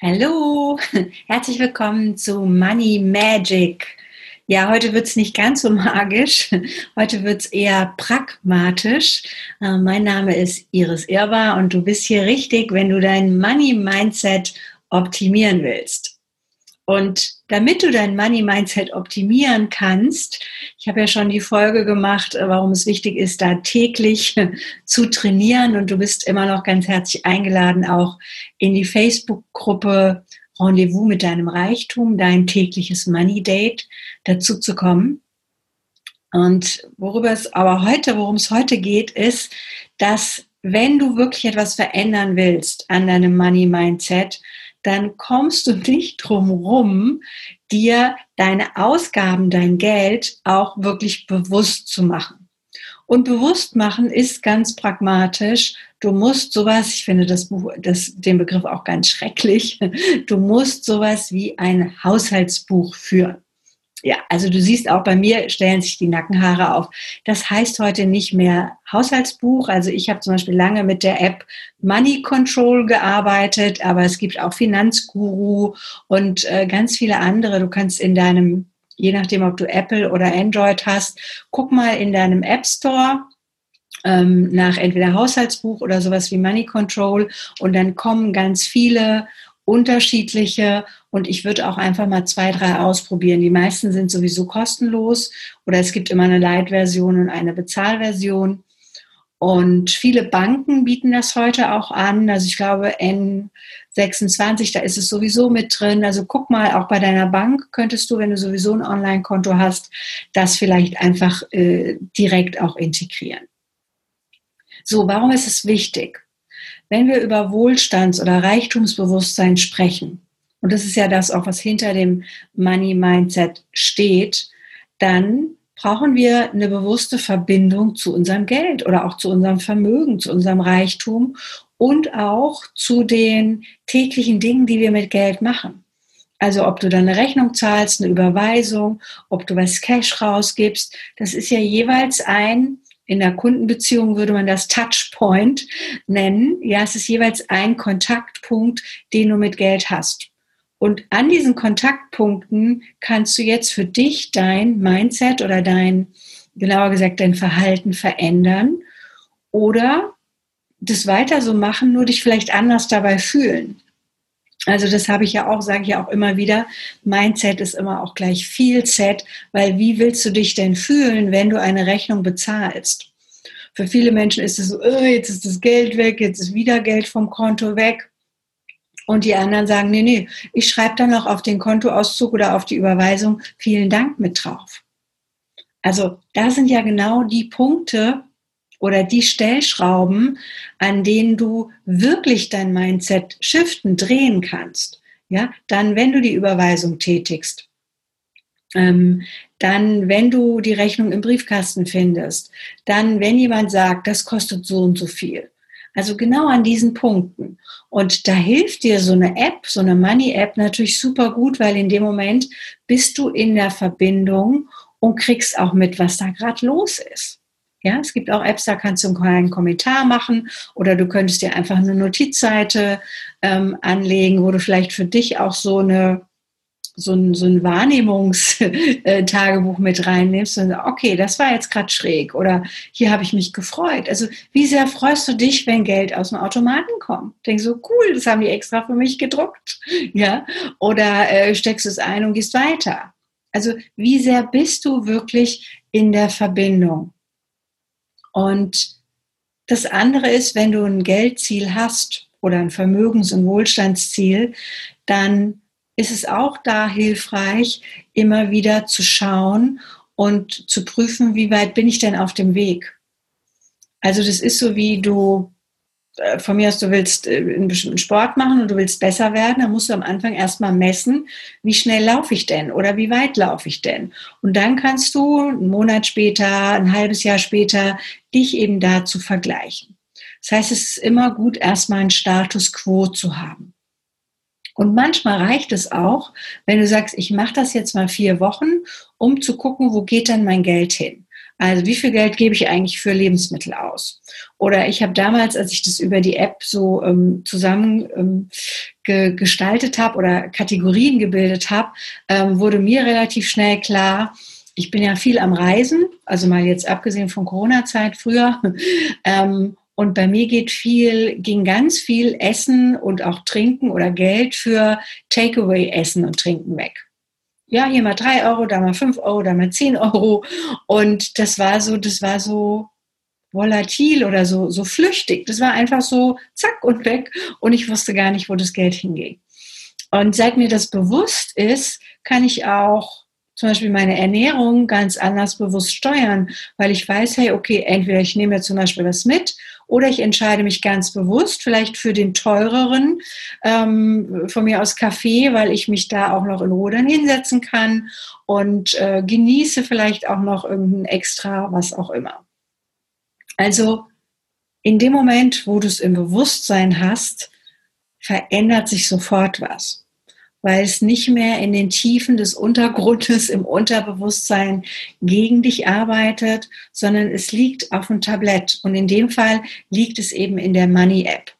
Hallo, herzlich willkommen zu Money Magic. Ja, heute wird's nicht ganz so magisch, heute wird's eher pragmatisch. Äh, mein Name ist Iris Irber und du bist hier richtig, wenn du dein Money Mindset optimieren willst. Und damit du dein Money Mindset optimieren kannst, ich habe ja schon die Folge gemacht, äh, warum es wichtig ist, da täglich zu trainieren. Und du bist immer noch ganz herzlich eingeladen, auch in die Facebook-Gruppe Rendezvous mit deinem Reichtum, dein tägliches Money Date dazu zu kommen. Und worüber es aber heute, worum es heute geht, ist, dass wenn du wirklich etwas verändern willst an deinem Money Mindset, dann kommst du nicht drum rum, dir deine Ausgaben, dein Geld auch wirklich bewusst zu machen. Und bewusst machen ist ganz pragmatisch. Du musst sowas, ich finde das Buch, das, den Begriff auch ganz schrecklich, du musst sowas wie ein Haushaltsbuch führen. Ja, also du siehst auch bei mir stellen sich die Nackenhaare auf. Das heißt heute nicht mehr Haushaltsbuch. Also ich habe zum Beispiel lange mit der App Money Control gearbeitet, aber es gibt auch Finanzguru und äh, ganz viele andere. Du kannst in deinem, je nachdem, ob du Apple oder Android hast, guck mal in deinem App Store ähm, nach entweder Haushaltsbuch oder sowas wie Money Control und dann kommen ganz viele unterschiedliche und ich würde auch einfach mal zwei, drei ausprobieren. Die meisten sind sowieso kostenlos oder es gibt immer eine Light-Version und eine Bezahlversion. Und viele Banken bieten das heute auch an. Also ich glaube N26, da ist es sowieso mit drin. Also guck mal, auch bei deiner Bank könntest du, wenn du sowieso ein Online-Konto hast, das vielleicht einfach äh, direkt auch integrieren. So, warum ist es wichtig? Wenn wir über Wohlstands- oder Reichtumsbewusstsein sprechen, und das ist ja das auch, was hinter dem Money Mindset steht, dann brauchen wir eine bewusste Verbindung zu unserem Geld oder auch zu unserem Vermögen, zu unserem Reichtum und auch zu den täglichen Dingen, die wir mit Geld machen. Also ob du dann eine Rechnung zahlst, eine Überweisung, ob du was Cash rausgibst, das ist ja jeweils ein in der Kundenbeziehung würde man das Touchpoint nennen. Ja, es ist jeweils ein Kontaktpunkt, den du mit Geld hast. Und an diesen Kontaktpunkten kannst du jetzt für dich dein Mindset oder dein, genauer gesagt, dein Verhalten verändern oder das weiter so machen, nur dich vielleicht anders dabei fühlen. Also das habe ich ja auch, sage ich ja auch immer wieder, Mindset ist immer auch gleich viel Set, weil wie willst du dich denn fühlen, wenn du eine Rechnung bezahlst? Für viele Menschen ist es so, oh, jetzt ist das Geld weg, jetzt ist wieder Geld vom Konto weg. Und die anderen sagen, nee, nee, ich schreibe dann noch auf den Kontoauszug oder auf die Überweisung vielen Dank mit drauf. Also da sind ja genau die Punkte, oder die Stellschrauben, an denen du wirklich dein Mindset shiften, drehen kannst. Ja, dann, wenn du die Überweisung tätigst, ähm, dann, wenn du die Rechnung im Briefkasten findest, dann, wenn jemand sagt, das kostet so und so viel. Also genau an diesen Punkten. Und da hilft dir so eine App, so eine Money-App natürlich super gut, weil in dem Moment bist du in der Verbindung und kriegst auch mit, was da gerade los ist. Ja, es gibt auch Apps, da kannst du einen Kommentar machen oder du könntest dir einfach eine Notizseite ähm, anlegen, wo du vielleicht für dich auch so eine so ein, so ein Wahrnehmungstagebuch mit reinnimmst und okay, das war jetzt gerade schräg oder hier habe ich mich gefreut. Also wie sehr freust du dich, wenn Geld aus dem Automaten kommt? Denkst so cool, das haben die extra für mich gedruckt, ja? Oder äh, steckst es ein und gehst weiter. Also wie sehr bist du wirklich in der Verbindung? Und das andere ist, wenn du ein Geldziel hast oder ein Vermögens- und Wohlstandsziel, dann ist es auch da hilfreich, immer wieder zu schauen und zu prüfen, wie weit bin ich denn auf dem Weg. Also das ist so, wie du von mir aus, du willst äh, einen bestimmten Sport machen und du willst besser werden, dann musst du am Anfang erstmal messen, wie schnell laufe ich denn oder wie weit laufe ich denn. Und dann kannst du einen Monat später, ein halbes Jahr später dich eben dazu vergleichen. Das heißt, es ist immer gut, erstmal einen Status quo zu haben. Und manchmal reicht es auch, wenn du sagst, ich mache das jetzt mal vier Wochen, um zu gucken, wo geht denn mein Geld hin. Also wie viel Geld gebe ich eigentlich für Lebensmittel aus? Oder ich habe damals, als ich das über die App so ähm, zusammen ähm, ge gestaltet habe oder Kategorien gebildet habe, ähm, wurde mir relativ schnell klar, ich bin ja viel am Reisen, also mal jetzt abgesehen von Corona-Zeit früher. Ähm, und bei mir geht viel, ging ganz viel Essen und auch Trinken oder Geld für Takeaway-Essen und Trinken weg. Ja, hier mal drei Euro, da mal fünf Euro, da mal zehn Euro. Und das war so, das war so volatil oder so, so flüchtig. Das war einfach so zack und weg. Und ich wusste gar nicht, wo das Geld hinging. Und seit mir das bewusst ist, kann ich auch zum Beispiel meine Ernährung ganz anders bewusst steuern, weil ich weiß, hey, okay, entweder ich nehme zum Beispiel was mit oder ich entscheide mich ganz bewusst, vielleicht für den teureren, ähm, von mir aus Kaffee, weil ich mich da auch noch in Ruhe dann hinsetzen kann und äh, genieße vielleicht auch noch irgendein Extra, was auch immer. Also in dem Moment, wo du es im Bewusstsein hast, verändert sich sofort was weil es nicht mehr in den Tiefen des Untergrundes im Unterbewusstsein gegen dich arbeitet, sondern es liegt auf dem Tablett. Und in dem Fall liegt es eben in der Money App.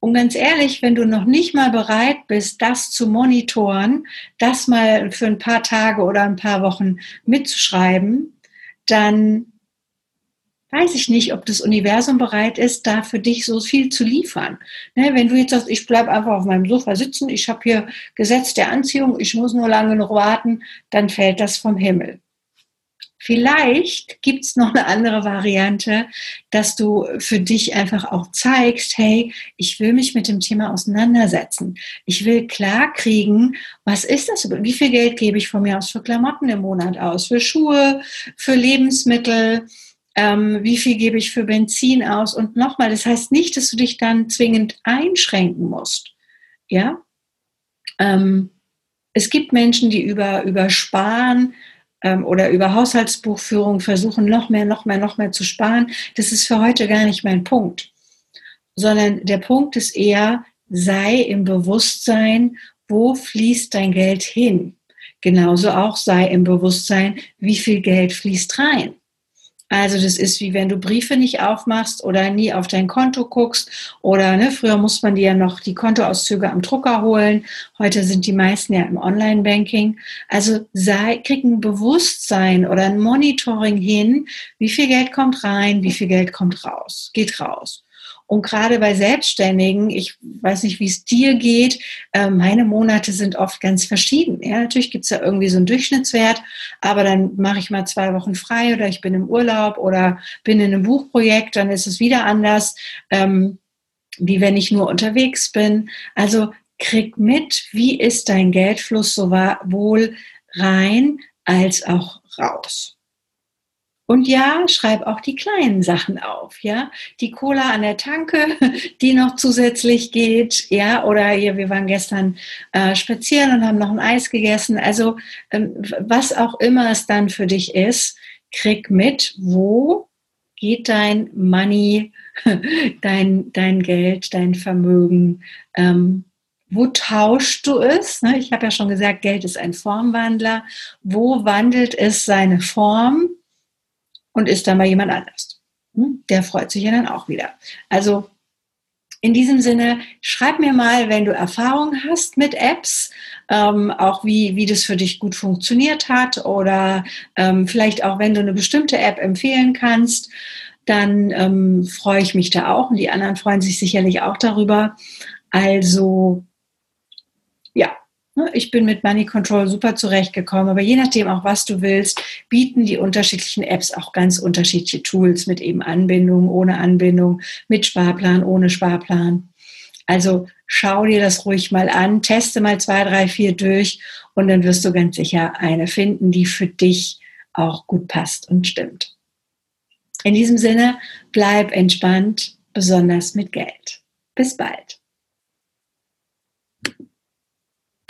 Und ganz ehrlich, wenn du noch nicht mal bereit bist, das zu monitoren, das mal für ein paar Tage oder ein paar Wochen mitzuschreiben, dann weiß ich nicht, ob das Universum bereit ist, da für dich so viel zu liefern. Ne, wenn du jetzt sagst, ich bleibe einfach auf meinem Sofa sitzen, ich habe hier Gesetz der Anziehung, ich muss nur lange genug warten, dann fällt das vom Himmel. Vielleicht gibt es noch eine andere Variante, dass du für dich einfach auch zeigst, hey, ich will mich mit dem Thema auseinandersetzen. Ich will klar kriegen, was ist das? Wie viel Geld gebe ich von mir aus für Klamotten im Monat aus? Für Schuhe, für Lebensmittel? Ähm, wie viel gebe ich für Benzin aus und nochmal, das heißt nicht, dass du dich dann zwingend einschränken musst. Ja? Ähm, es gibt Menschen, die über, über Sparen ähm, oder über Haushaltsbuchführung versuchen, noch mehr, noch mehr, noch mehr zu sparen. Das ist für heute gar nicht mein Punkt. Sondern der Punkt ist eher, sei im Bewusstsein, wo fließt dein Geld hin? Genauso auch sei im Bewusstsein, wie viel Geld fließt rein. Also das ist wie wenn du Briefe nicht aufmachst oder nie auf dein Konto guckst oder ne, früher muss man dir ja noch die Kontoauszüge am Drucker holen. Heute sind die meisten ja im Online-Banking. Also sei, krieg ein Bewusstsein oder ein Monitoring hin, wie viel Geld kommt rein, wie viel Geld kommt raus, geht raus. Und gerade bei Selbstständigen, ich weiß nicht, wie es dir geht, äh, meine Monate sind oft ganz verschieden. Ja, natürlich gibt es ja irgendwie so einen Durchschnittswert, aber dann mache ich mal zwei Wochen frei oder ich bin im Urlaub oder bin in einem Buchprojekt, dann ist es wieder anders, ähm, wie wenn ich nur unterwegs bin. Also krieg mit, wie ist dein Geldfluss sowohl rein als auch raus. Und ja, schreib auch die kleinen Sachen auf, ja. Die Cola an der Tanke, die noch zusätzlich geht, ja. Oder ja, wir waren gestern äh, spazieren und haben noch ein Eis gegessen. Also ähm, was auch immer es dann für dich ist, krieg mit, wo geht dein Money, dein, dein Geld, dein Vermögen, ähm, wo tauschst du es? Ne, ich habe ja schon gesagt, Geld ist ein Formwandler. Wo wandelt es seine Form? Und ist dann mal jemand anders. Hm? Der freut sich ja dann auch wieder. Also in diesem Sinne, schreib mir mal, wenn du Erfahrung hast mit Apps, ähm, auch wie, wie das für dich gut funktioniert hat oder ähm, vielleicht auch, wenn du eine bestimmte App empfehlen kannst, dann ähm, freue ich mich da auch und die anderen freuen sich sicherlich auch darüber. Also ja, ich bin mit Money Control super zurechtgekommen, aber je nachdem auch, was du willst, bieten die unterschiedlichen Apps auch ganz unterschiedliche Tools mit eben Anbindung, ohne Anbindung, mit Sparplan, ohne Sparplan. Also schau dir das ruhig mal an, teste mal zwei, drei, vier durch und dann wirst du ganz sicher eine finden, die für dich auch gut passt und stimmt. In diesem Sinne, bleib entspannt, besonders mit Geld. Bis bald.